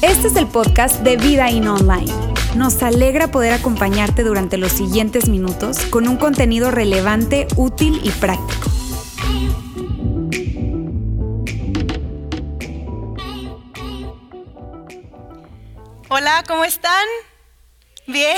Este es el podcast de Vida In Online. Nos alegra poder acompañarte durante los siguientes minutos con un contenido relevante, útil y práctico. Hola, ¿cómo están? Bien,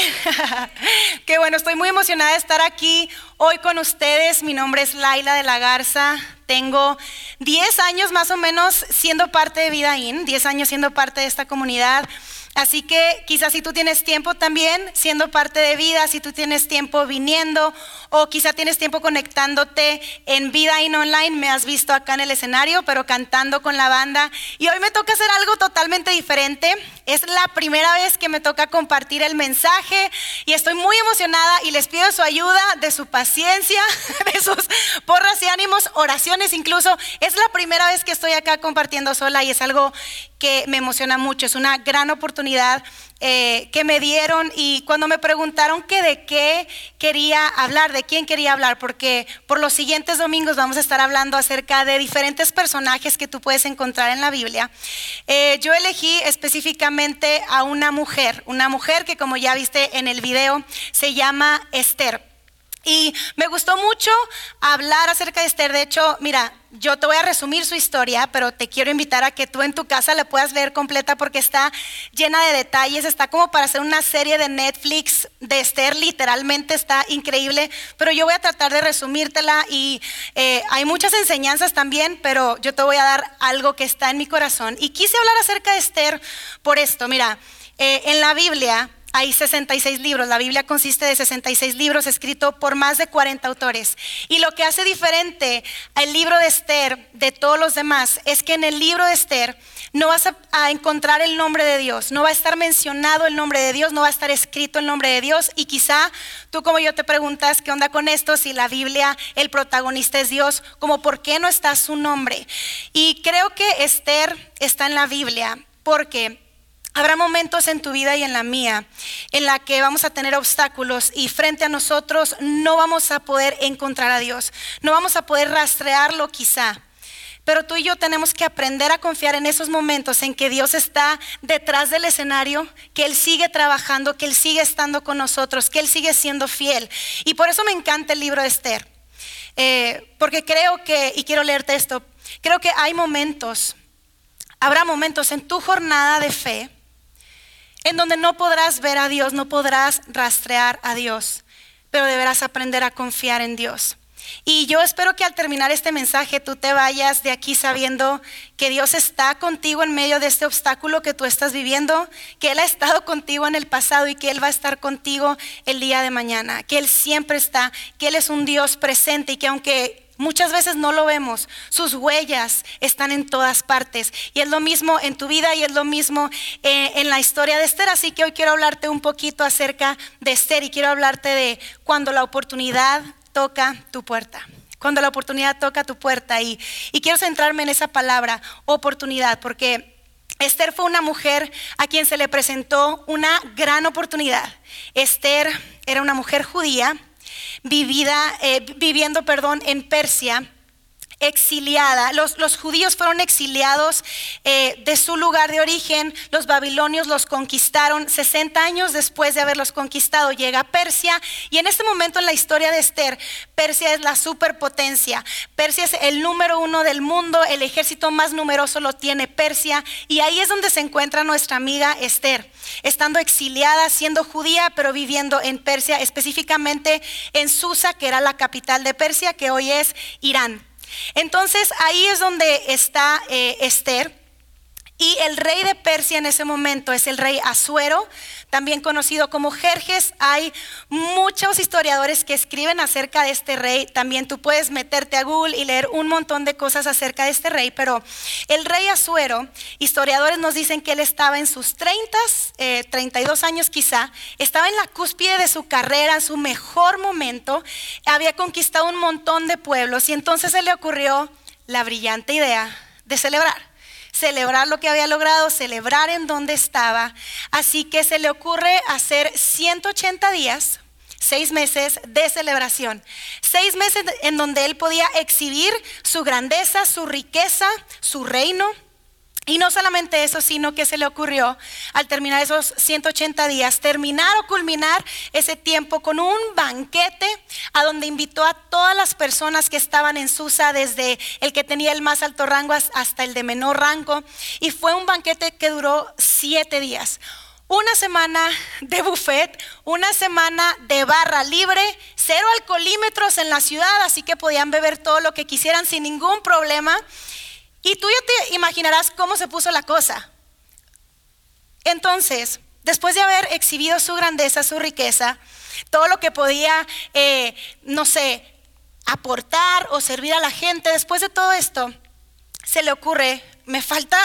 qué bueno, estoy muy emocionada de estar aquí hoy con ustedes. Mi nombre es Laila de la Garza. Tengo 10 años más o menos siendo parte de Vida In, 10 años siendo parte de esta comunidad. Así que quizás si tú tienes tiempo también siendo parte de vida, si tú tienes tiempo viniendo o quizá tienes tiempo conectándote en vida in online, me has visto acá en el escenario, pero cantando con la banda. Y hoy me toca hacer algo totalmente diferente. Es la primera vez que me toca compartir el mensaje y estoy muy emocionada y les pido su ayuda, de su paciencia, de sus porras y ánimos, oraciones incluso. Es la primera vez que estoy acá compartiendo sola y es algo que me emociona mucho. Es una gran oportunidad eh, que me dieron y cuando me preguntaron que de qué quería hablar, de quién quería hablar, porque por los siguientes domingos vamos a estar hablando acerca de diferentes personajes que tú puedes encontrar en la Biblia, eh, yo elegí específicamente a una mujer, una mujer que como ya viste en el video se llama Esther. Y me gustó mucho hablar acerca de Esther. De hecho, mira, yo te voy a resumir su historia, pero te quiero invitar a que tú en tu casa la puedas leer completa porque está llena de detalles. Está como para hacer una serie de Netflix de Esther, literalmente está increíble. Pero yo voy a tratar de resumírtela y eh, hay muchas enseñanzas también, pero yo te voy a dar algo que está en mi corazón. Y quise hablar acerca de Esther por esto. Mira, eh, en la Biblia hay 66 libros. La Biblia consiste de 66 libros escritos por más de 40 autores. Y lo que hace diferente al libro de Esther de todos los demás es que en el libro de Esther no vas a, encontrar el nombre de Dios, no va a estar mencionado el nombre de Dios, no va a estar escrito el nombre de Dios. Y quizá tú como yo te preguntas, ¿qué onda con esto? Si la Biblia, el protagonista es Dios, como por qué no está su nombre. Y creo que Esther está en la Biblia porque Habrá momentos en tu vida y en la mía en la que vamos a tener obstáculos y frente a nosotros no vamos a poder encontrar a Dios, no vamos a poder rastrearlo quizá. Pero tú y yo tenemos que aprender a confiar en esos momentos en que Dios está detrás del escenario, que Él sigue trabajando, que Él sigue estando con nosotros, que Él sigue siendo fiel. Y por eso me encanta el libro de Esther. Eh, porque creo que, y quiero leerte esto, creo que hay momentos, habrá momentos en tu jornada de fe en donde no podrás ver a Dios, no podrás rastrear a Dios, pero deberás aprender a confiar en Dios. Y yo espero que al terminar este mensaje tú te vayas de aquí sabiendo que Dios está contigo en medio de este obstáculo que tú estás viviendo, que Él ha estado contigo en el pasado y que Él va a estar contigo el día de mañana, que Él siempre está, que Él es un Dios presente y que aunque Muchas veces no lo vemos. Sus huellas están en todas partes. Y es lo mismo en tu vida y es lo mismo eh, en la historia de Esther. Así que hoy quiero hablarte un poquito acerca de Esther y quiero hablarte de cuando la oportunidad toca tu puerta. Cuando la oportunidad toca tu puerta. Y, y quiero centrarme en esa palabra, oportunidad, porque... Esther fue una mujer a quien se le presentó una gran oportunidad. Esther era una mujer judía, vivida, eh, viviendo perdón, en Persia exiliada. Los, judíos fueron exiliados eh, de su lugar de origen. Los babilonios los conquistaron 60 años después de haberlos conquistado. Llega Persia y en este momento en la historia de Esther, Persia es la superpotencia. Persia es el número uno del mundo. El ejército más numeroso lo tiene Persia. Y ahí es donde se encuentra nuestra amiga Esther, estando exiliada, siendo judía, pero viviendo en Persia, específicamente en Susa, que era la capital de Persia, que hoy es Irán. Entonces ahí es donde está eh, Esther. Y el rey de Persia en ese momento es el rey Asuero, también conocido como Jerjes. Hay muchos historiadores que escriben acerca de este rey. También tú puedes meterte a Google y leer un montón de cosas acerca de este rey. Pero el rey Asuero, historiadores nos dicen que él estaba en sus 30, 32 eh, años quizá, estaba en la cúspide de su carrera, en su mejor momento. Había conquistado un montón de pueblos y entonces se le ocurrió la brillante idea de celebrar celebrar lo que había logrado, celebrar en donde estaba. Así que se le ocurre hacer 180 días seis meses de celebración, seis meses en donde él podía exhibir su grandeza, su riqueza, su reino. Y no solamente eso, sino que se le ocurrió al terminar esos 180 días, terminar o culminar ese tiempo con un banquete a donde invitó a todas las personas que estaban en Susa, desde el que tenía el más alto rango hasta el de menor rango. Y fue un banquete que duró siete días. Una semana de buffet, una semana de barra libre, cero alcoholímetros en la ciudad, así que podían beber todo lo que quisieran sin ningún problema. Y tú ya te imaginarás cómo se puso la cosa. Entonces, después de haber exhibido su grandeza, su riqueza, todo lo que podía, eh, no sé, aportar o servir a la gente, después de todo esto, se le ocurre, me falta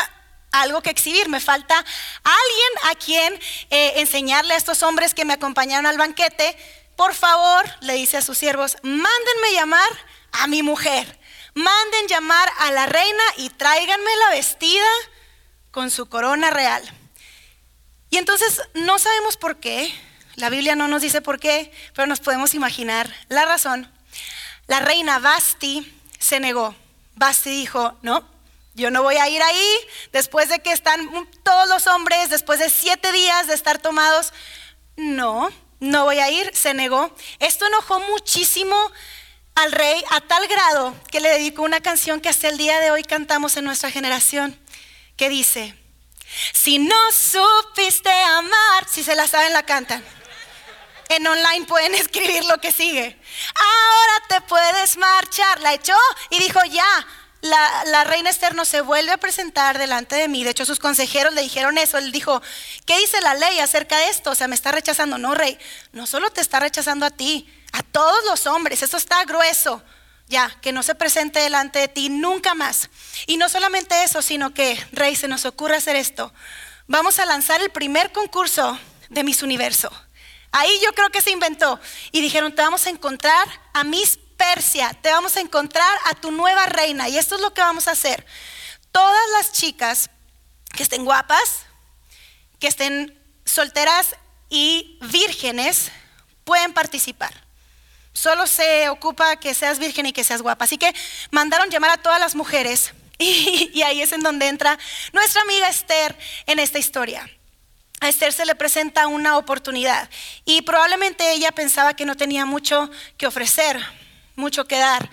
algo que exhibir, me falta alguien a quien eh, enseñarle a estos hombres que me acompañaron al banquete, por favor, le dice a sus siervos, mándenme llamar a mi mujer manden llamar a la reina y tráiganme la vestida con su corona real. Y entonces no sabemos por qué, la Biblia no nos dice por qué, pero nos podemos imaginar la razón. La reina Basti se negó. Basti dijo, no, yo no voy a ir ahí después de que están todos los hombres, después de siete días de estar tomados. No, no voy a ir, se negó. Esto enojó muchísimo al rey a tal grado que le dedicó una canción que hasta el día de hoy cantamos en nuestra generación, que dice, si no supiste amar, si se la saben la cantan. En online pueden escribir lo que sigue. Ahora te puedes marchar. La echó y dijo, ya, la, la, reina Esther no se vuelve a presentar delante de mí. De hecho, sus consejeros le dijeron eso. Él dijo, ¿qué dice la ley acerca de esto? O sea, me está rechazando. No, rey, no solo te está rechazando a ti, a todos los hombres. Esto está grueso. Ya, que no se presente delante de ti nunca más. Y no solamente eso, sino que, Rey, se nos ocurre hacer esto. Vamos a lanzar el primer concurso de Miss Universo. Ahí yo creo que se inventó. Y dijeron, te vamos a encontrar a Miss Persia, te vamos a encontrar a tu nueva reina. Y esto es lo que vamos a hacer. Todas las chicas que estén guapas, que estén solteras y vírgenes, pueden participar. Solo se ocupa que seas virgen y que seas guapa. Así que mandaron llamar a todas las mujeres y, ahí es en donde entra nuestra amiga Esther en esta historia. A Esther se le presenta una oportunidad y probablemente ella pensaba que no tenía mucho que ofrecer, mucho que dar.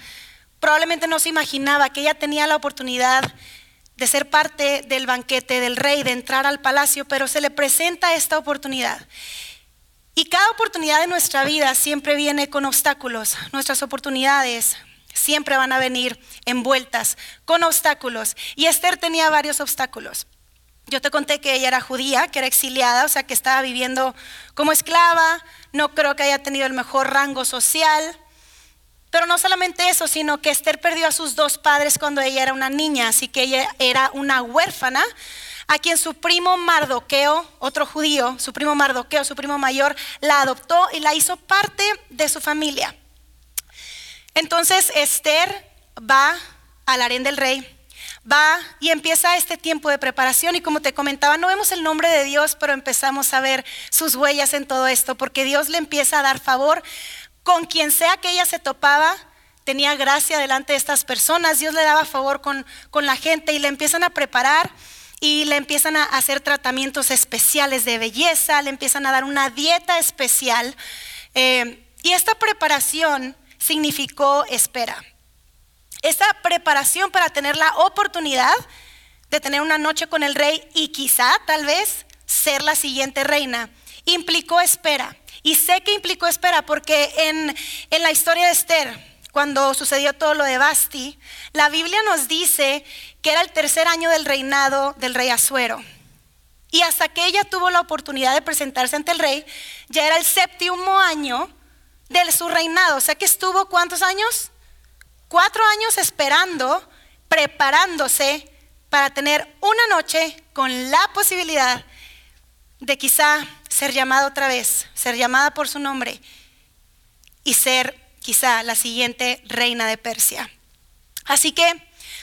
Probablemente no se imaginaba que ella tenía la oportunidad de ser parte del banquete del rey, de entrar al palacio, pero se le presenta esta oportunidad. Y cada oportunidad de nuestra vida siempre viene con obstáculos. Nuestras oportunidades siempre van a venir envueltas con obstáculos. Y Esther tenía varios obstáculos. Yo te conté que ella era judía, que era exiliada, o sea, que estaba viviendo como esclava. No creo que haya tenido el mejor rango social. Pero no solamente eso, sino que Esther perdió a sus dos padres cuando ella era una niña, así que ella era una huérfana a quien su primo Mardoqueo, otro judío, su primo Mardoqueo, su primo mayor, la adoptó y la hizo parte de su familia. Entonces Esther va al harén del rey, va y empieza este tiempo de preparación y como te comentaba, no vemos el nombre de Dios, pero empezamos a ver sus huellas en todo esto, porque Dios le empieza a dar favor con quien sea que ella se topaba, tenía gracia delante de estas personas, Dios le daba favor con, con la gente y le empiezan a preparar y le empiezan a hacer tratamientos especiales de belleza, le empiezan a dar una dieta especial. Eh, y esta preparación significó espera. Esta preparación para tener la oportunidad de tener una noche con el rey y quizá, tal vez, ser la siguiente reina, implicó espera. Y sé que implicó espera porque en, en la historia de Esther, cuando sucedió todo lo de Basti, la Biblia nos dice que era el tercer año del reinado del rey Asuero. Y hasta que ella tuvo la oportunidad de presentarse ante el rey, ya era el séptimo año de su reinado. O sea que estuvo cuántos años? Cuatro años esperando, preparándose para tener una noche con la posibilidad de quizá ser llamada otra vez, ser llamada por su nombre y ser quizá la siguiente reina de Persia. Así que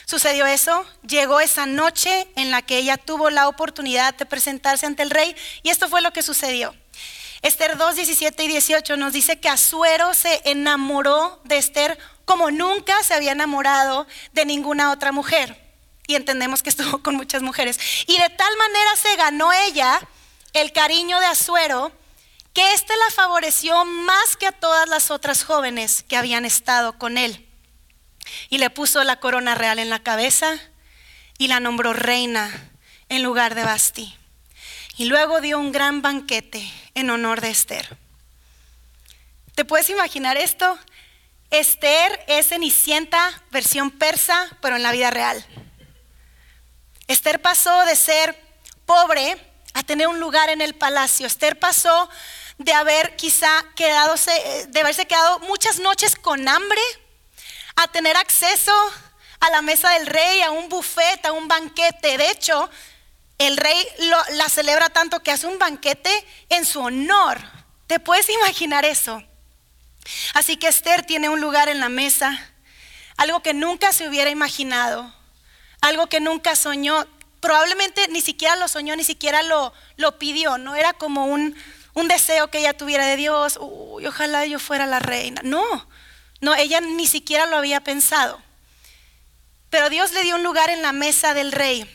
sucedió eso, llegó esa noche en la que ella tuvo la oportunidad de presentarse ante el rey y esto fue lo que sucedió. Esther 2, 17 y 18 nos dice que Azuero se enamoró de Esther como nunca se había enamorado de ninguna otra mujer. Y entendemos que estuvo con muchas mujeres. Y de tal manera se ganó ella el cariño de Azuero que éste la favoreció más que a todas las otras jóvenes que habían estado con él. Y le puso la corona real en la cabeza y la nombró reina en lugar de Basti. Y luego dio un gran banquete en honor de Esther. ¿Te puedes imaginar esto? Esther es Cenicienta, versión persa, pero en la vida real. Esther pasó de ser pobre a tener un lugar en el palacio. Esther pasó de haber quizá quedado, de haberse quedado muchas noches con hambre, a tener acceso a la mesa del rey, a un buffet, a un banquete. De hecho, el rey la celebra tanto que hace un banquete en su honor. ¿Te puedes imaginar eso? Así que Esther tiene un lugar en la mesa, algo que nunca se hubiera imaginado, algo que nunca soñó. Probablemente ni siquiera lo soñó, ni siquiera lo, lo pidió, no era como un, un deseo que ella tuviera de Dios, uy, ojalá yo fuera la reina. No, no, ella ni siquiera lo había pensado. Pero Dios le dio un lugar en la mesa del rey.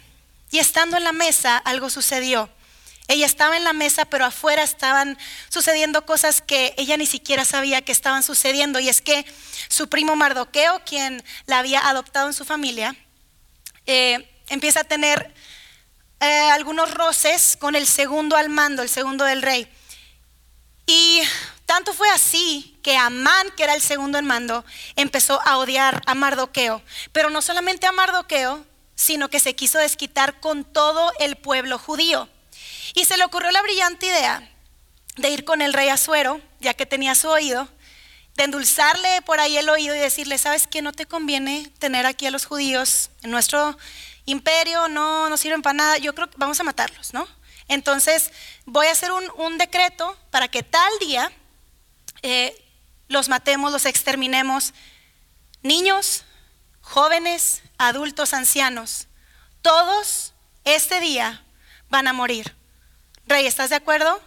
Y estando en la mesa, algo sucedió. Ella estaba en la mesa, pero afuera estaban sucediendo cosas que ella ni siquiera sabía que estaban sucediendo. Y es que su primo Mardoqueo, quien la había adoptado en su familia, eh, empieza a tener eh, algunos roces con el segundo al mando, el segundo del rey. Y tanto fue así que Amán, que era el segundo en mando, empezó a odiar a Mardoqueo. Pero no solamente a Mardoqueo, sino que se quiso desquitar con todo el pueblo judío. Y se le ocurrió la brillante idea de ir con el rey Azuero, ya que tenía su oído, de endulzarle por ahí el oído y decirle, ¿sabes qué? No te conviene tener aquí a los judíos en nuestro imperio, no, no sirven para nada, yo creo que vamos a matarlos, ¿no? Entonces voy a hacer un, decreto para que tal día eh, los matemos, los exterminemos, niños, jóvenes, adultos, ancianos, todos este día van a morir. Rey, ¿estás de acuerdo?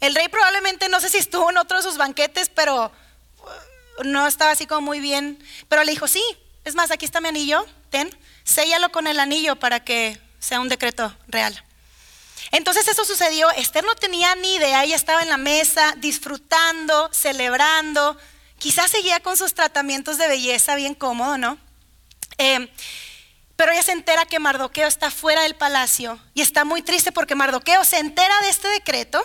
El rey probablemente no sé si estuvo en otro de sus banquetes, pero uh, no estaba así como muy bien. Pero le dijo, sí, es más, aquí está mi anillo, ten, séllalo con el anillo para que sea un decreto real. Entonces eso sucedió, Esther no tenía ni idea, ella estaba en la mesa disfrutando, celebrando, quizás seguía con sus tratamientos de belleza bien cómodo, ¿no? Eh, pero ella se entera que Mardoqueo está fuera del palacio y está muy triste porque Mardoqueo se entera de este decreto,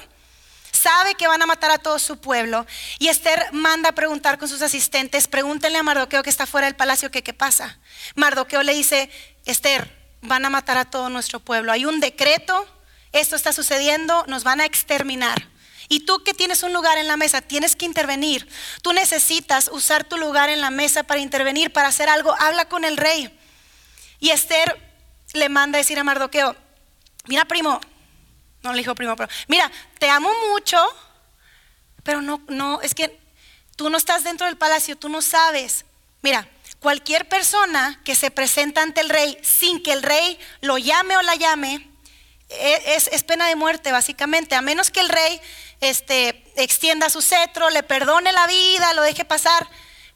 sabe que van a matar a todo su pueblo y Esther manda a preguntar con sus asistentes, pregúntenle a Mardoqueo que está fuera del palacio que qué pasa. Mardoqueo le dice, Esther, van a matar a todo nuestro pueblo, hay un decreto, esto está sucediendo, nos van a exterminar. Y tú que tienes un lugar en la mesa, tienes que intervenir. Tú necesitas usar tu lugar en la mesa para intervenir, para hacer algo. Habla con el rey. Y Esther le manda a decir a Mardoqueo, mira primo, no le dijo primo, pero mira, te amo mucho, pero no, no, es que tú no estás dentro del palacio, tú no sabes. Mira, cualquier persona que se presenta ante el rey sin que el rey lo llame o la llame, e, es, pena de muerte básicamente, a menos que el rey este, extienda su cetro, le perdone la vida, lo deje pasar.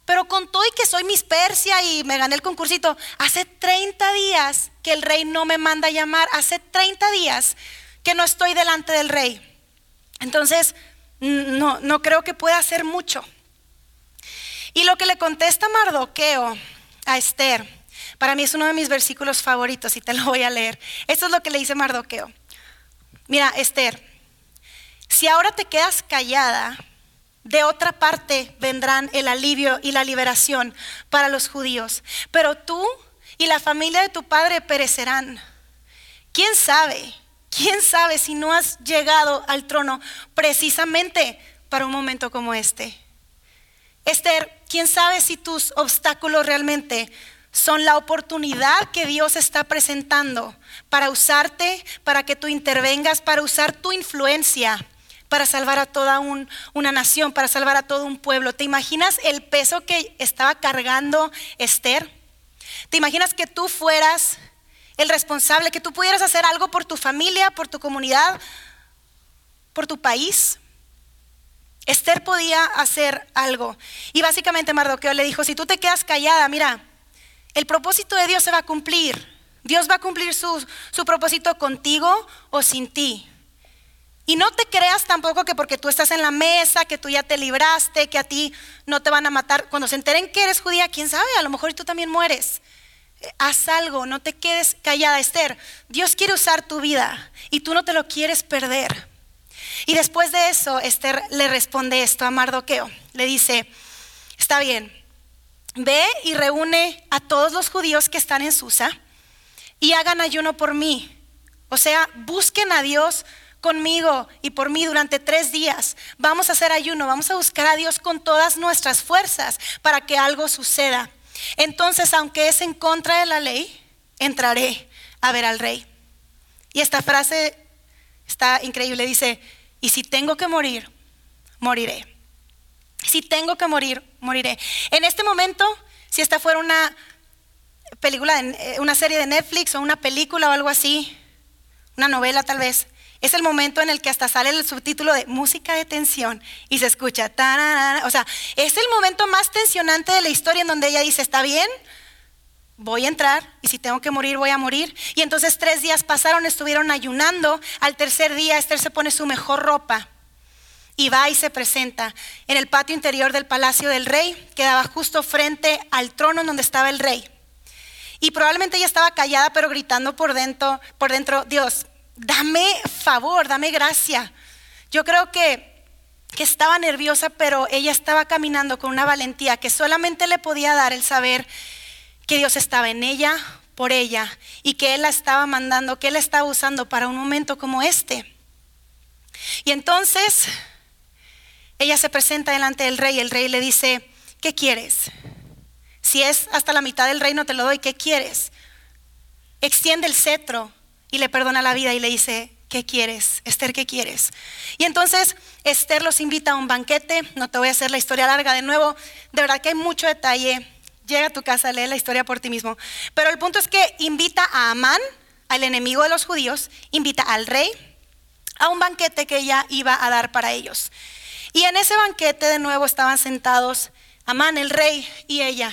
Pero con todo y que soy Miss Persia y me gané el concursito, hace 30 días que el rey no me manda a llamar, hace 30 días que no estoy delante del rey. Entonces, no, no creo que pueda hacer mucho. Y lo que le contesta Mardoqueo a Esther, para mí es uno de mis versículos favoritos y te lo voy a leer. Esto es lo que le dice Mardoqueo. Mira, Esther, si ahora te quedas callada, de otra parte vendrán el alivio y la liberación para los judíos. Pero tú y la familia de tu padre perecerán. ¿Quién sabe? ¿Quién sabe si no has llegado al trono precisamente para un momento como este? Esther, ¿quién sabe si tus obstáculos realmente son la oportunidad que Dios está presentando para usarte, para que tú intervengas, para usar tu influencia para salvar a toda una nación, para salvar a todo un pueblo. ¿Te imaginas el peso que estaba cargando Esther? ¿Te imaginas que tú fueras el responsable, que tú pudieras hacer algo por tu familia, por tu comunidad, por tu país? Esther podía hacer algo. Y básicamente Mardoqueo le dijo, si tú te quedas callada, mira, el propósito de Dios se va a cumplir. Dios va a cumplir su, su propósito contigo o sin ti. Y no te creas tampoco que porque tú estás en la mesa, que tú ya te libraste, que a ti no te van a matar. Cuando se enteren que eres judía, quién sabe, a lo mejor tú también mueres. Eh, haz algo, no te quedes callada, Esther. Dios quiere usar tu vida y tú no te lo quieres perder. Y después de eso, Esther le responde esto a Mardoqueo. Le dice, está bien, ve y reúne a todos los judíos que están en Susa y hagan ayuno por mí. O sea, busquen a Dios conmigo y por mí durante tres días. Vamos a hacer ayuno, vamos a buscar a Dios con todas nuestras fuerzas para que algo suceda. Entonces, aunque es en contra de la ley, entraré a ver al rey. Y esta frase está increíble, dice, y si tengo que morir, moriré. Si tengo que morir, moriré. En este momento, si esta fuera una película, eh, una serie de Netflix o una película o algo así, una novela tal vez, es el momento en el que hasta sale el subtítulo de música de tensión y se escucha. o sea, es el momento más tensionante de la historia en donde ella dice, está bien, voy a entrar y si tengo que morir, voy a morir. Y entonces tres días pasaron, estuvieron ayunando. Al tercer día Esther se pone su mejor ropa y va y se presenta en el patio interior del palacio del rey, quedaba justo frente al trono donde estaba el rey. Y probablemente ella estaba callada, pero gritando por dentro, por dentro, Dios, dame favor, dame gracia. Yo creo que, estaba nerviosa, pero ella estaba caminando con una valentía que solamente le podía dar el saber que Dios estaba en ella, por ella, y que Él la estaba mandando, que Él la estaba usando para un momento como este. Y entonces ella se presenta delante del rey, el rey le dice, ¿qué quieres? Si es hasta la mitad del reino te lo doy, ¿qué quieres? Extiende el cetro y le perdona la vida y le dice, ¿qué quieres? Esther, ¿qué quieres? Y entonces Esther los invita a un banquete, no te voy a hacer la historia larga de nuevo, de verdad que hay mucho detalle, llega a tu casa, lee la historia por ti mismo, pero el punto es que invita a Amán, al enemigo de los judíos, invita al rey a un banquete que ella iba a dar para ellos. Y en ese banquete de nuevo estaban sentados Amán, el rey, y ella.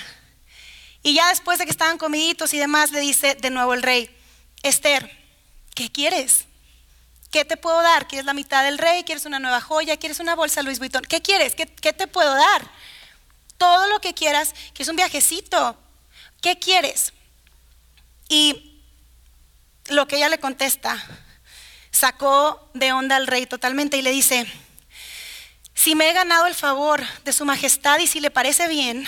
Y ya después de que estaban comiditos y demás, le dice de nuevo el rey, Esther, ¿qué quieres? ¿Qué te puedo dar? ¿Quieres la mitad del rey? ¿Quieres una nueva joya? ¿Quieres una bolsa Louis Vuitton? ¿Qué quieres? ¿Qué, te puedo dar? Todo lo que quieras, que es un viajecito. ¿Qué quieres? Y lo que ella le contesta sacó de onda al rey totalmente y le dice, si me he ganado el favor de su majestad y si le parece bien,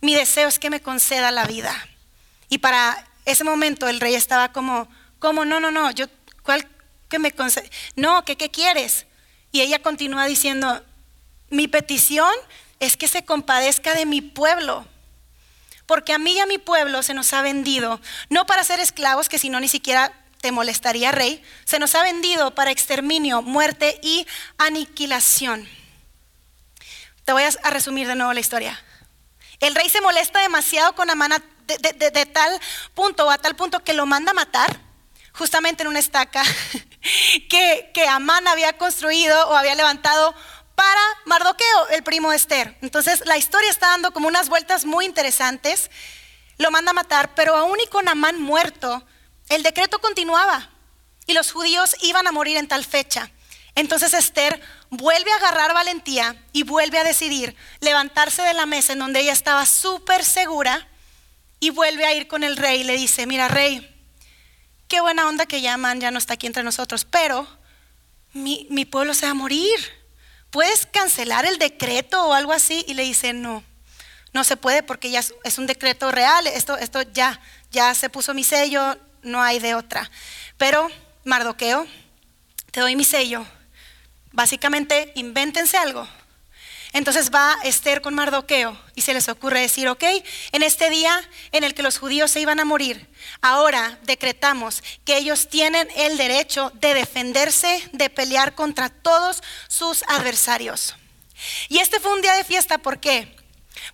mi deseo es que me conceda la vida. Y para ese momento el rey estaba como, ¿Cómo? No, no, no. Yo, ¿cuál que me concede? No, ¿qué, ¿qué quieres? Y ella continúa diciendo, mi petición es que se compadezca de mi pueblo. Porque a mí y a mi pueblo se nos ha vendido, no para ser esclavos, que si no ni siquiera te molestaría, rey, se nos ha vendido para exterminio, muerte y aniquilación. Te voy a resumir de nuevo la historia. El rey se molesta demasiado con Amán de, tal punto o a tal punto que lo manda a matar justamente en una estaca que, que Amán había construido o había levantado para Mardoqueo, el primo de Esther. Entonces la historia está dando como unas vueltas muy interesantes. Lo manda a matar, pero aún y con Amán muerto, el decreto continuaba y los judíos iban a morir en tal fecha. Entonces Esther vuelve a agarrar valentía y vuelve a decidir levantarse de la mesa en donde ella estaba súper segura y vuelve a ir con el rey y le dice, mira rey, qué buena onda que llaman, ya no está aquí entre nosotros, pero mi, pueblo se va a morir. ¿Puedes cancelar el decreto o algo así? Y le dice, no, no se puede porque ya es un decreto real, esto, esto ya, ya se puso mi sello, no hay de otra. Pero, Mardoqueo, te doy mi sello. Básicamente, invéntense algo entonces va Esther con Mardoqueo y se les ocurre decir, ok, en este día en el que los judíos se iban a morir, ahora decretamos que ellos tienen el derecho de defenderse, de pelear contra todos sus adversarios. Y este fue un día de fiesta, ¿por qué?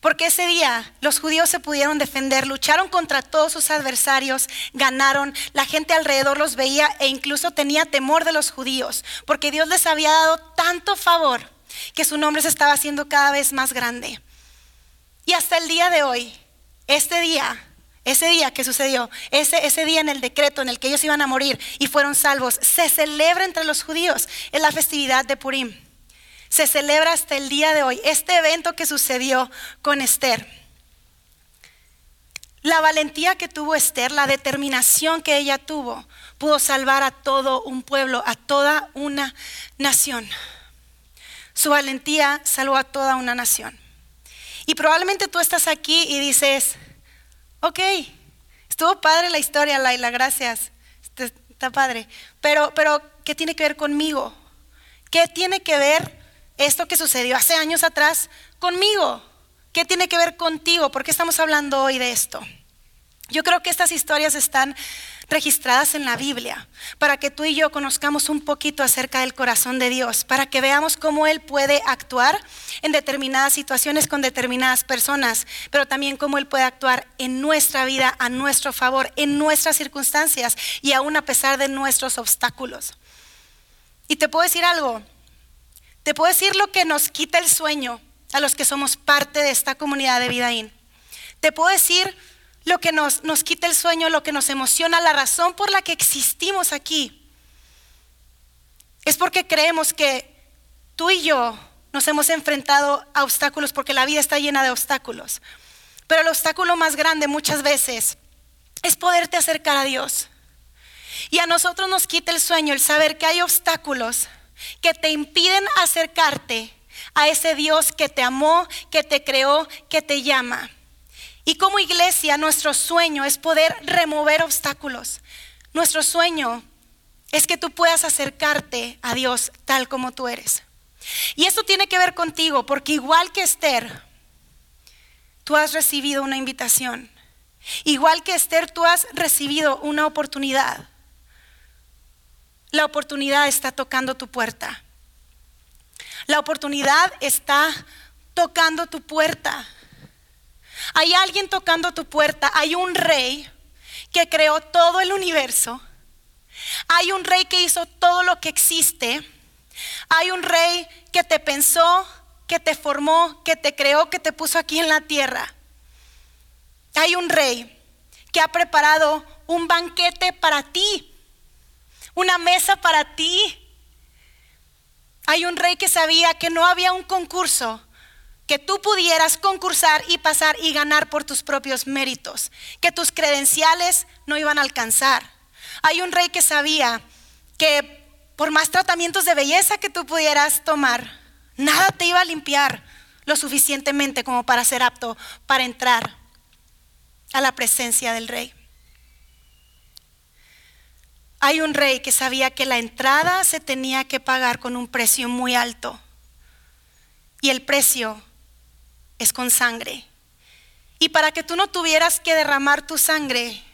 Porque ese día los judíos se pudieron defender, lucharon contra todos sus adversarios, ganaron, la gente alrededor los veía e incluso tenía temor de los judíos, porque Dios les había dado tanto favor que su nombre se estaba haciendo cada vez más grande. Y hasta el día de hoy, este día, ese día que sucedió, ese, ese día en el decreto en el que ellos iban a morir y fueron salvos, se celebra entre los judíos, en la festividad de Purim. Se celebra hasta el día de hoy este evento que sucedió con Esther. La valentía que tuvo Esther, la determinación que ella tuvo, pudo salvar a todo un pueblo, a toda una nación. Su valentía salvó a toda una nación. Y probablemente tú estás aquí y dices, ok, estuvo padre la historia, Laila, gracias, este, está padre. Pero, pero, ¿qué tiene que ver conmigo? ¿Qué tiene que ver esto que sucedió hace años atrás conmigo? ¿Qué tiene que ver contigo? ¿Por qué estamos hablando hoy de esto? Yo creo que estas historias están registradas en la Biblia para que tú y yo conozcamos un poquito acerca del corazón de Dios, para que veamos cómo Él puede actuar en determinadas situaciones con determinadas personas, pero también cómo Él puede actuar en nuestra vida a nuestro favor, en nuestras circunstancias y aún a pesar de nuestros obstáculos. Y te puedo decir algo, te puedo decir lo que nos quita el sueño a los que somos parte de esta comunidad de Vidaín. Te puedo decir lo que nos, nos quita el sueño, lo que nos emociona, la razón por la que existimos aquí. Es porque creemos que tú y yo nos hemos enfrentado a obstáculos porque la vida está llena de obstáculos. Pero el obstáculo más grande muchas veces es poderte acercar a Dios. Y a nosotros nos quita el sueño el saber que hay obstáculos que te impiden acercarte a ese Dios que te amó, que te creó, que te llama. Y como iglesia, nuestro sueño es poder remover obstáculos. Nuestro sueño es que tú puedas acercarte a Dios tal como tú eres. Y esto tiene que ver contigo, porque igual que Esther, tú has recibido una invitación. Igual que Esther, tú has recibido una oportunidad. La oportunidad está tocando tu puerta. La oportunidad está tocando tu puerta. Hay alguien tocando tu puerta, hay un rey que creó todo el universo, hay un rey que hizo todo lo que existe, hay un rey que te pensó, que te formó, que te creó, que te puso aquí en la tierra. Hay un rey que ha preparado un banquete para ti, una mesa para ti. Hay un rey que sabía que no había un concurso que tú pudieras concursar y pasar y ganar por tus propios méritos, que tus credenciales no iban a alcanzar. Hay un rey que sabía que por más tratamientos de belleza que tú pudieras tomar, nada te iba a limpiar lo suficientemente como para ser apto para entrar a la presencia del rey. Hay un rey que sabía que la entrada se tenía que pagar con un precio muy alto. Y el precio es con sangre. Y para que tú no tuvieras que derramar tu sangre,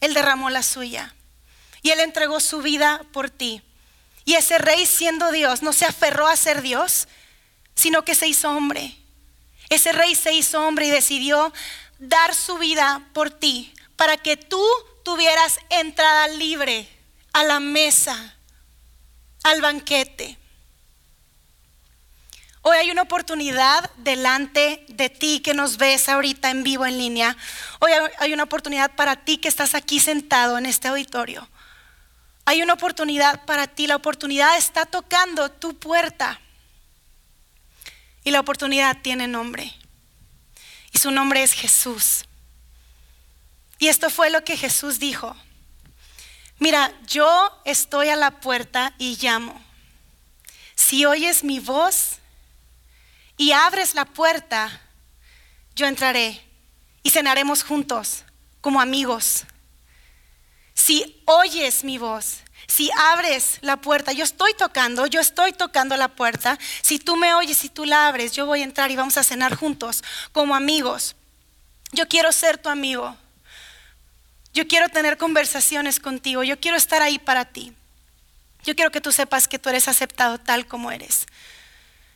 Él derramó la suya. Y Él entregó su vida por ti. Y ese rey siendo Dios no se aferró a ser Dios, sino que se hizo hombre. Ese rey se hizo hombre y decidió dar su vida por ti, para que tú tuvieras entrada libre a la mesa, al banquete. Hoy hay una oportunidad delante de ti que nos ves ahorita en vivo en línea. Hoy hay una oportunidad para ti que estás aquí sentado en este auditorio. Hay una oportunidad para ti. La oportunidad está tocando tu puerta. Y la oportunidad tiene nombre. Y su nombre es Jesús. Y esto fue lo que Jesús dijo. Mira, yo estoy a la puerta y llamo. Si oyes mi voz y abres la puerta, yo entraré y cenaremos juntos como amigos. Si oyes mi voz, si abres la puerta, yo estoy tocando, yo estoy tocando la puerta, si tú me oyes, si tú la abres, yo voy a entrar y vamos a cenar juntos como amigos. Yo quiero ser tu amigo. Yo quiero tener conversaciones contigo. Yo quiero estar ahí para ti. Yo quiero que tú sepas que tú eres aceptado tal como eres.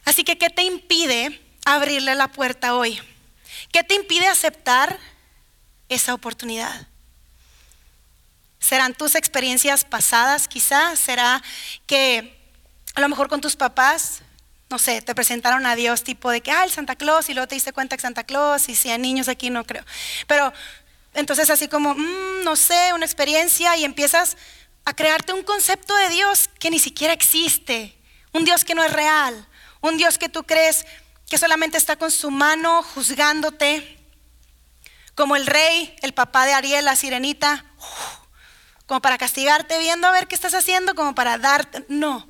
Así que, ¿qué te impide abrirle la puerta hoy? ¿Qué te impide aceptar esa oportunidad? ¿Serán tus experiencias pasadas quizás? ¿Será que a lo mejor con tus papás no sé, te presentaron a Dios tipo de que, ah, el Santa Claus, y luego te diste cuenta que Santa Claus, y si hay niños aquí no creo. Pero entonces así como, mm, no sé, una experiencia y empiezas a crearte un concepto de Dios que ni siquiera existe, un Dios que no es real, un Dios que tú crees que solamente está con su mano juzgándote, como el rey, el papá de Ariel, la sirenita, como para castigarte viendo a ver qué estás haciendo, como para darte, no.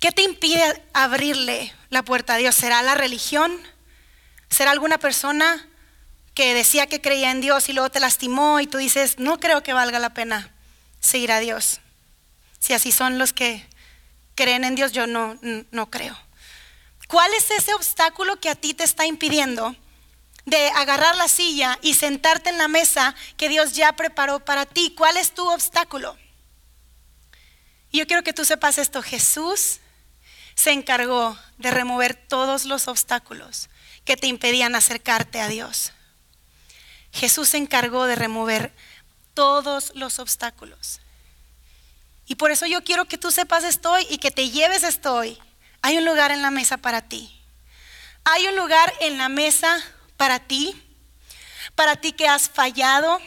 ¿Qué te impide abrirle la puerta a Dios? ¿Será la religión? ¿Será alguna persona que decía que creía en Dios y luego te lastimó y tú dices, no creo que valga la pena seguir a Dios? Si así son los que creen en Dios, yo no, no creo. ¿Cuál es ese obstáculo que a ti te está impidiendo de agarrar la silla y sentarte en la mesa que Dios ya preparó para ti? ¿Cuál es tu obstáculo? Y yo quiero que tú sepas esto, Jesús se encargó de remover todos los obstáculos que te impedían acercarte a Dios. Jesús se encargó de remover todos los obstáculos. Y por eso yo quiero que tú sepas esto y que te lleves esto hoy. Hay un lugar en la mesa para ti. Hay un lugar en la mesa para ti. Para ti que has fallado.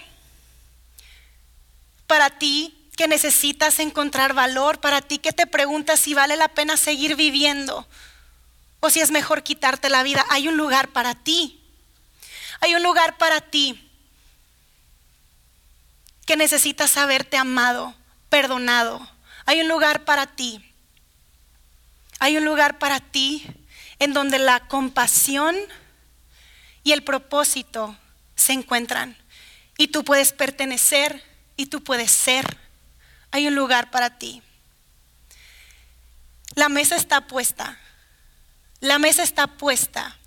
Para ti que necesitas encontrar valor. Para ti que te preguntas si vale la pena seguir viviendo o si es mejor quitarte la vida. Hay un lugar para ti. Hay un lugar para ti que necesitas saberte amado, perdonado. Hay un lugar para ti hay un lugar para ti en donde la compasión y el propósito se encuentran. Y tú puedes pertenecer y tú puedes ser. Hay un lugar para ti. La mesa está puesta. La mesa está puesta.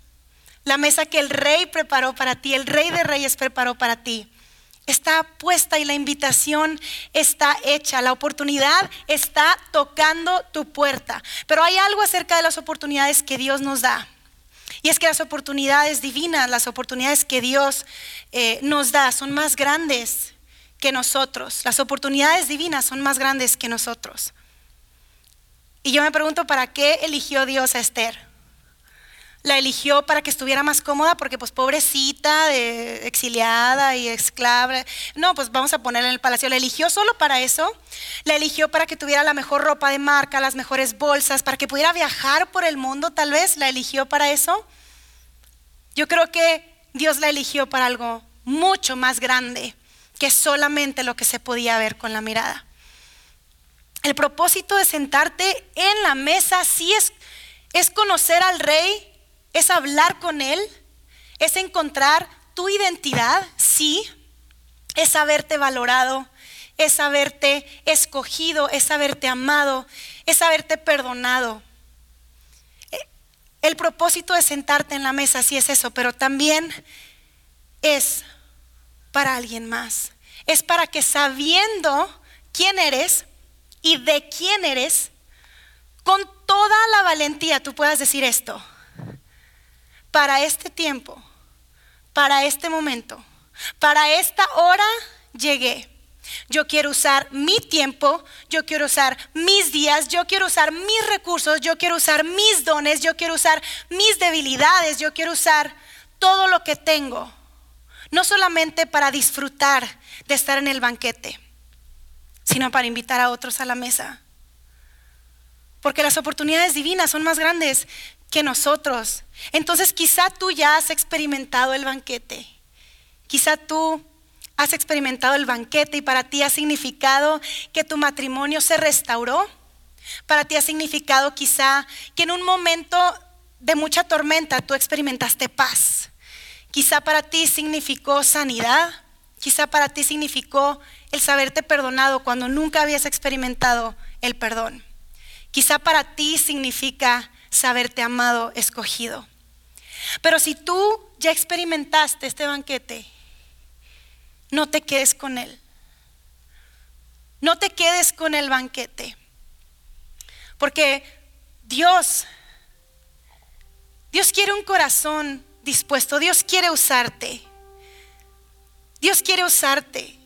La mesa que el rey preparó para ti, el rey de reyes preparó para ti está puesta y la invitación está hecha. La oportunidad está tocando tu puerta. Pero hay algo acerca de las oportunidades que Dios nos da. Y es que las oportunidades divinas, las oportunidades que Dios eh, nos da son más grandes que nosotros. Las oportunidades divinas son más grandes que nosotros. Y yo me pregunto, ¿para qué eligió Dios a Esther? La eligió para que estuviera más cómoda porque pues pobrecita, exiliada y esclava. No, pues vamos a ponerla en el palacio. La eligió solo para eso. La eligió para que tuviera la mejor ropa de marca, las mejores bolsas, para que pudiera viajar por el mundo, tal vez. La eligió para eso. Yo creo que Dios la eligió para algo mucho más grande que solamente lo que se podía ver con la mirada. El propósito de sentarte en la mesa sí es, es conocer al rey es hablar con Él, es encontrar tu identidad, sí, es saberte valorado, es saberte escogido, es saberte amado, es saberte perdonado. El propósito de sentarte en la mesa sí es eso, pero también es para alguien más. Es para que sabiendo quién eres y de quién eres, con toda la valentía tú puedas decir esto para este tiempo, para este momento, para esta hora llegué. Yo quiero usar mi tiempo, yo quiero usar mis días, yo quiero usar mis recursos, yo quiero usar mis dones, yo quiero usar mis debilidades, yo quiero usar todo lo que tengo. No solamente para disfrutar de estar en el banquete, sino para invitar a otros a la mesa. Porque las oportunidades divinas son más grandes que nosotros. Entonces quizá tú ya has experimentado el banquete. Quizá tú has experimentado el banquete y para ti ha significado que tu matrimonio se restauró. Para ti ha significado quizá que en un momento de mucha tormenta tú experimentaste paz. Quizá para ti significó sanidad. Quizá para ti significó el saberte perdonado cuando nunca habías experimentado el perdón. Quizá para ti significa saberte amado, escogido. Pero si tú ya experimentaste este banquete, no te quedes con él. No te quedes con el banquete. Porque Dios, Dios quiere un corazón dispuesto. Dios quiere usarte. Dios quiere usarte.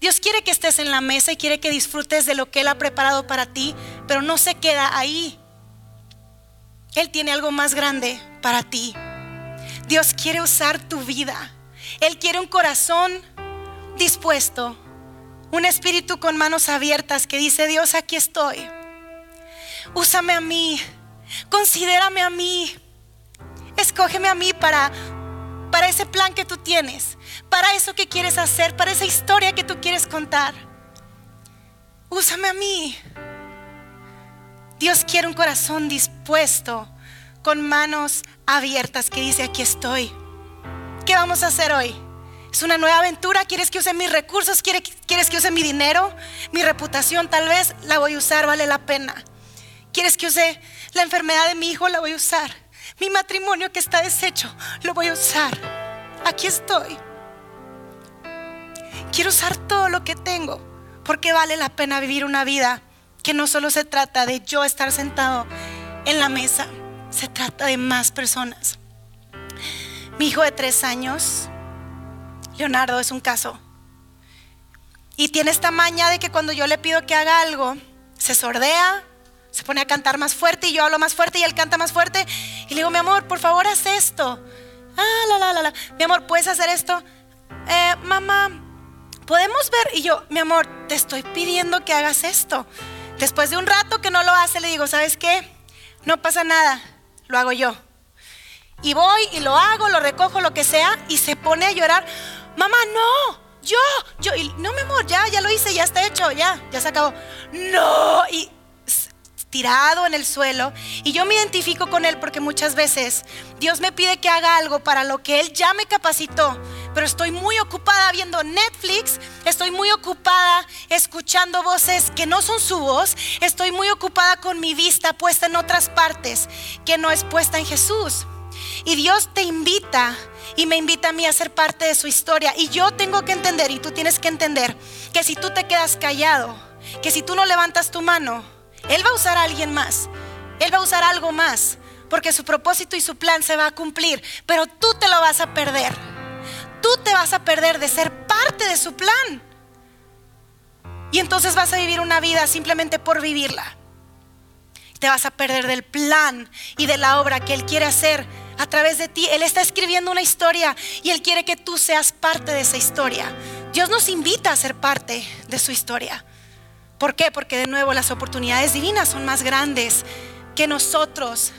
Dios quiere que estés en la mesa y quiere que disfrutes de lo que Él ha preparado para ti, pero no se queda ahí. Él tiene algo más grande para ti. Dios quiere usar tu vida. Él quiere un corazón dispuesto, un espíritu con manos abiertas que dice, Dios, aquí estoy. Úsame a mí, considérame a mí, escógeme a mí para, para ese plan que tú tienes, para eso que quieres hacer, para esa historia que tú quieres contar. Úsame a mí. Dios quiere un corazón dispuesto, con manos abiertas, que dice, aquí estoy. ¿Qué vamos a hacer hoy? Es una nueva aventura. ¿Quieres que use mis recursos? ¿Quieres que use mi dinero? Mi reputación tal vez la voy a usar, vale la pena. ¿Quieres que use la enfermedad de mi hijo? La voy a usar. Mi matrimonio que está deshecho, lo voy a usar. Aquí estoy. Quiero usar todo lo que tengo porque vale la pena vivir una vida que no solo se trata de yo estar sentado en la mesa, se trata de más personas. Mi hijo de tres años Leonardo es un caso. Y tiene esta maña de que cuando yo le pido que haga algo, se sordea, se pone a cantar más fuerte y yo hablo más fuerte y él canta más fuerte. Y le digo, mi amor, por favor, haz esto. Ah, la, la, la, la. Mi amor, ¿puedes hacer esto? Eh, mamá, ¿podemos ver? Y yo, mi amor, te estoy pidiendo que hagas esto. Después de un rato que no lo hace, le digo, ¿sabes qué? No pasa nada, lo hago yo. Y voy y lo hago, lo recojo, lo que sea, y se pone a llorar mamá, no, yo, yo, no, mi amor, ya, ya lo hice, ya está hecho, ya, ya se acabó. No, y tirado en el suelo y yo me identifico con él porque muchas veces Dios me pide que haga algo para lo que él ya me capacitó, pero estoy muy ocupada viendo Netflix, estoy muy ocupada escuchando voces que no son su voz, estoy muy ocupada con mi vista puesta en otras partes que no es puesta en Jesús. Y Dios te invita y me invita a mí a ser parte de su historia. Y yo tengo que entender, y tú tienes que entender, que si tú te quedas callado, que si tú no levantas tu mano, Él va a usar a alguien más. Él va a usar algo más. Porque su propósito y su plan se va a cumplir. Pero tú te lo vas a perder. Tú te vas a perder de ser parte de su plan. Y entonces vas a vivir una vida simplemente por vivirla. Te vas a perder del plan y de la obra que Él quiere hacer a través de ti. Él está escribiendo una historia y Él quiere que tú seas parte de esa historia. Dios nos invita a ser parte de su historia. ¿Por qué? Porque de nuevo las oportunidades divinas son más grandes que nosotros.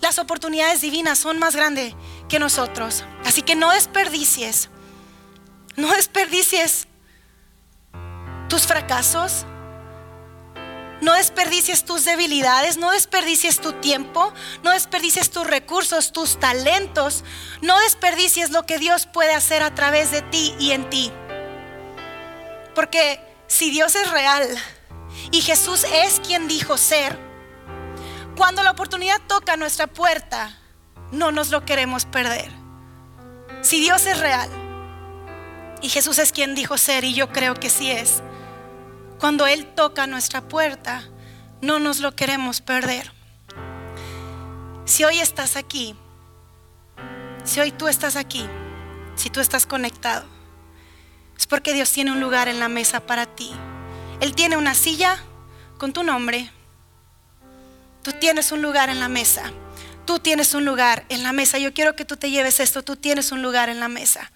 Las oportunidades divinas son más grandes que nosotros. Así que no desperdicies, no desperdicies tus fracasos, no desperdicies tus debilidades, no desperdicies tu tiempo, no desperdicies tus recursos, tus talentos, no desperdicies lo que Dios puede hacer a través de ti y en ti. Porque si Dios es real y Jesús es quien dijo ser, cuando la oportunidad toca nuestra puerta, no nos lo queremos perder. Si Dios es real y Jesús es quien dijo ser, y yo creo que sí es, cuando Él toca nuestra puerta, no nos lo queremos perder. Si hoy estás aquí, si hoy tú estás aquí, si tú estás conectado, es porque Dios tiene un lugar en la mesa para ti. Él tiene una silla con tu nombre. Tú tienes un lugar en la mesa. Tú tienes un lugar en la mesa. Yo quiero que tú te lleves esto. Tú tienes un lugar en la mesa.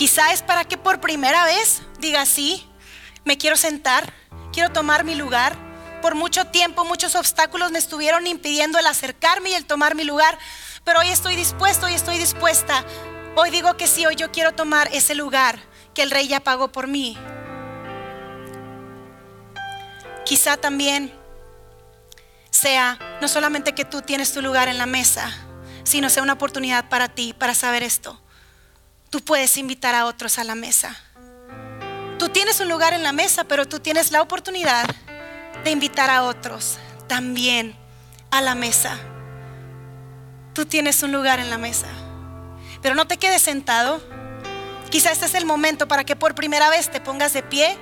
Quizá es para que por primera vez digas sí, me quiero sentar, quiero tomar mi lugar. Por mucho tiempo muchos obstáculos me estuvieron impidiendo el acercarme y el tomar mi lugar, pero hoy estoy dispuesto, hoy estoy dispuesta. Hoy digo que sí, hoy yo quiero tomar ese lugar que el rey ya pagó por mí. Quizá también sea no solamente que tú tienes tu lugar en la mesa, sino sea una oportunidad para ti para saber esto. Tú puedes invitar a otros a la mesa. Tú tienes un lugar en la mesa, pero tú tienes la oportunidad de invitar a otros también a la mesa. Tú tienes un lugar en la mesa. Pero no te quedes sentado. Quizá este es el momento para que por primera vez te pongas de pie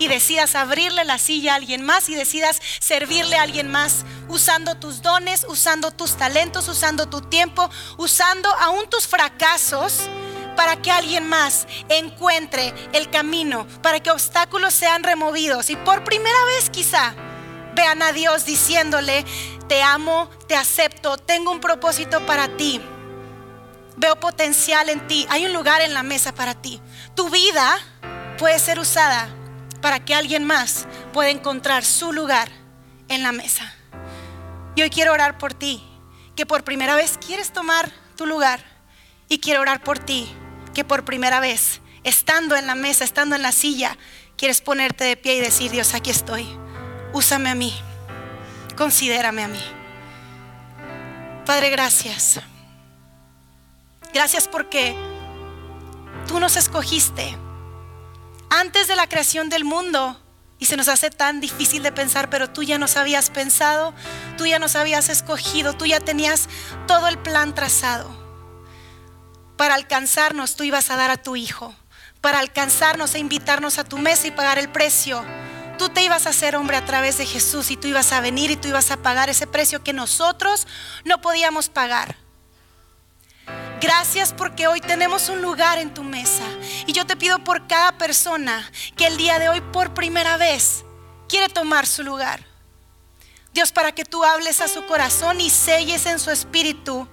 y decidas abrirle la silla a alguien más y decidas servirle a alguien más usando tus dones, usando tus talentos, usando tu tiempo, usando aún tus fracasos para que alguien más encuentre el camino, para que obstáculos sean removidos. Y por primera vez quizá vean a Dios diciéndole, te amo, te acepto, tengo un propósito para ti. Veo potencial en ti. Hay un lugar en la mesa para ti. Tu vida puede ser usada para que alguien más pueda encontrar su lugar en la mesa. Y hoy quiero orar por ti, que por primera vez quieres tomar tu lugar. Y quiero orar por ti, que por primera vez, estando en la mesa, estando en la silla, quieres ponerte de pie y decir, Dios, aquí estoy. Úsame a mí. Considérame a mí. Padre, gracias. Gracias porque tú nos escogiste antes de la creación del mundo. Y se nos hace tan difícil de pensar, pero tú ya nos habías pensado, tú ya nos habías escogido, tú ya tenías todo el plan trazado. Para alcanzarnos, tú ibas a dar a tu Hijo. Para alcanzarnos e invitarnos a tu mesa y pagar el precio. Tú te ibas a hacer hombre a través de Jesús y tú ibas a venir y tú ibas a pagar ese precio que nosotros no podíamos pagar. Gracias porque hoy tenemos un lugar en tu mesa. Y yo te pido por cada persona que el día de hoy por primera vez quiere tomar su lugar. Dios, para que tú hables a su corazón y selles en su espíritu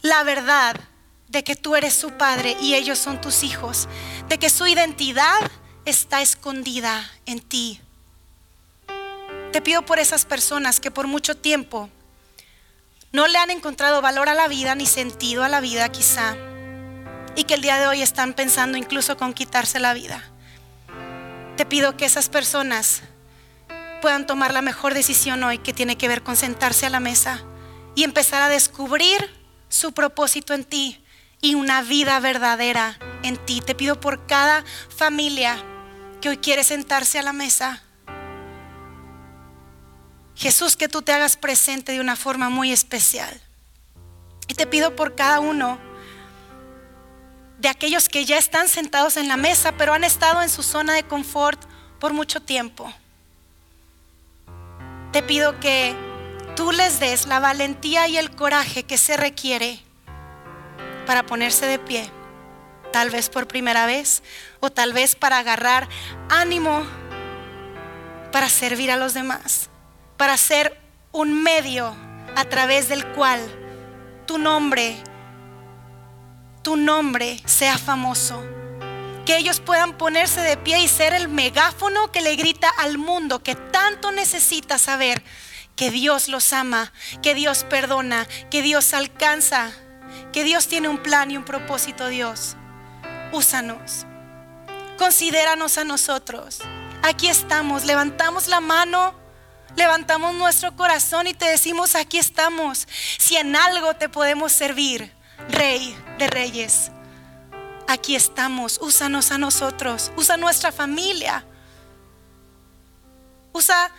la verdad de que tú eres su padre y ellos son tus hijos, de que su identidad está escondida en ti. Te pido por esas personas que por mucho tiempo no le han encontrado valor a la vida ni sentido a la vida quizá. Y que el día de hoy están pensando incluso con quitarse la vida. Te pido que esas personas puedan tomar la mejor decisión hoy que tiene que ver con sentarse a la mesa y empezar a descubrir su propósito en ti y una vida verdadera en ti. Te pido por cada familia que hoy quiere sentarse a la mesa Jesús, que tú te hagas presente de una forma muy especial. Y te pido por cada uno de aquellos que ya están sentados en la mesa, pero han estado en su zona de confort por mucho tiempo. Te pido que tú les des la valentía y el coraje que se requiere para ponerse de pie, tal vez por primera vez o tal vez para agarrar ánimo para servir a los demás para ser un medio a través del cual tu nombre, tu nombre sea famoso. Que ellos puedan ponerse de pie y ser el megáfono que le grita al mundo que tanto necesita saber que Dios los ama, que Dios perdona, que Dios alcanza, que Dios tiene un plan y un propósito, Dios. Úsanos. Considéranos a nosotros. Aquí estamos, levantamos la mano levantamos nuestro corazón y te decimos, aquí estamos. Si en algo te podemos servir, Rey de Reyes, aquí estamos. Úsanos a nosotros, usa nuestra familia, usa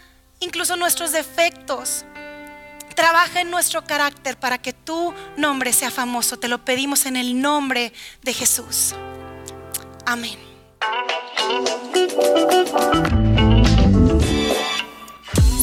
incluso nuestros defectos. Trabaja en nuestro carácter para que tu nombre sea famoso. Te lo pedimos en el nombre de Jesús. Amén.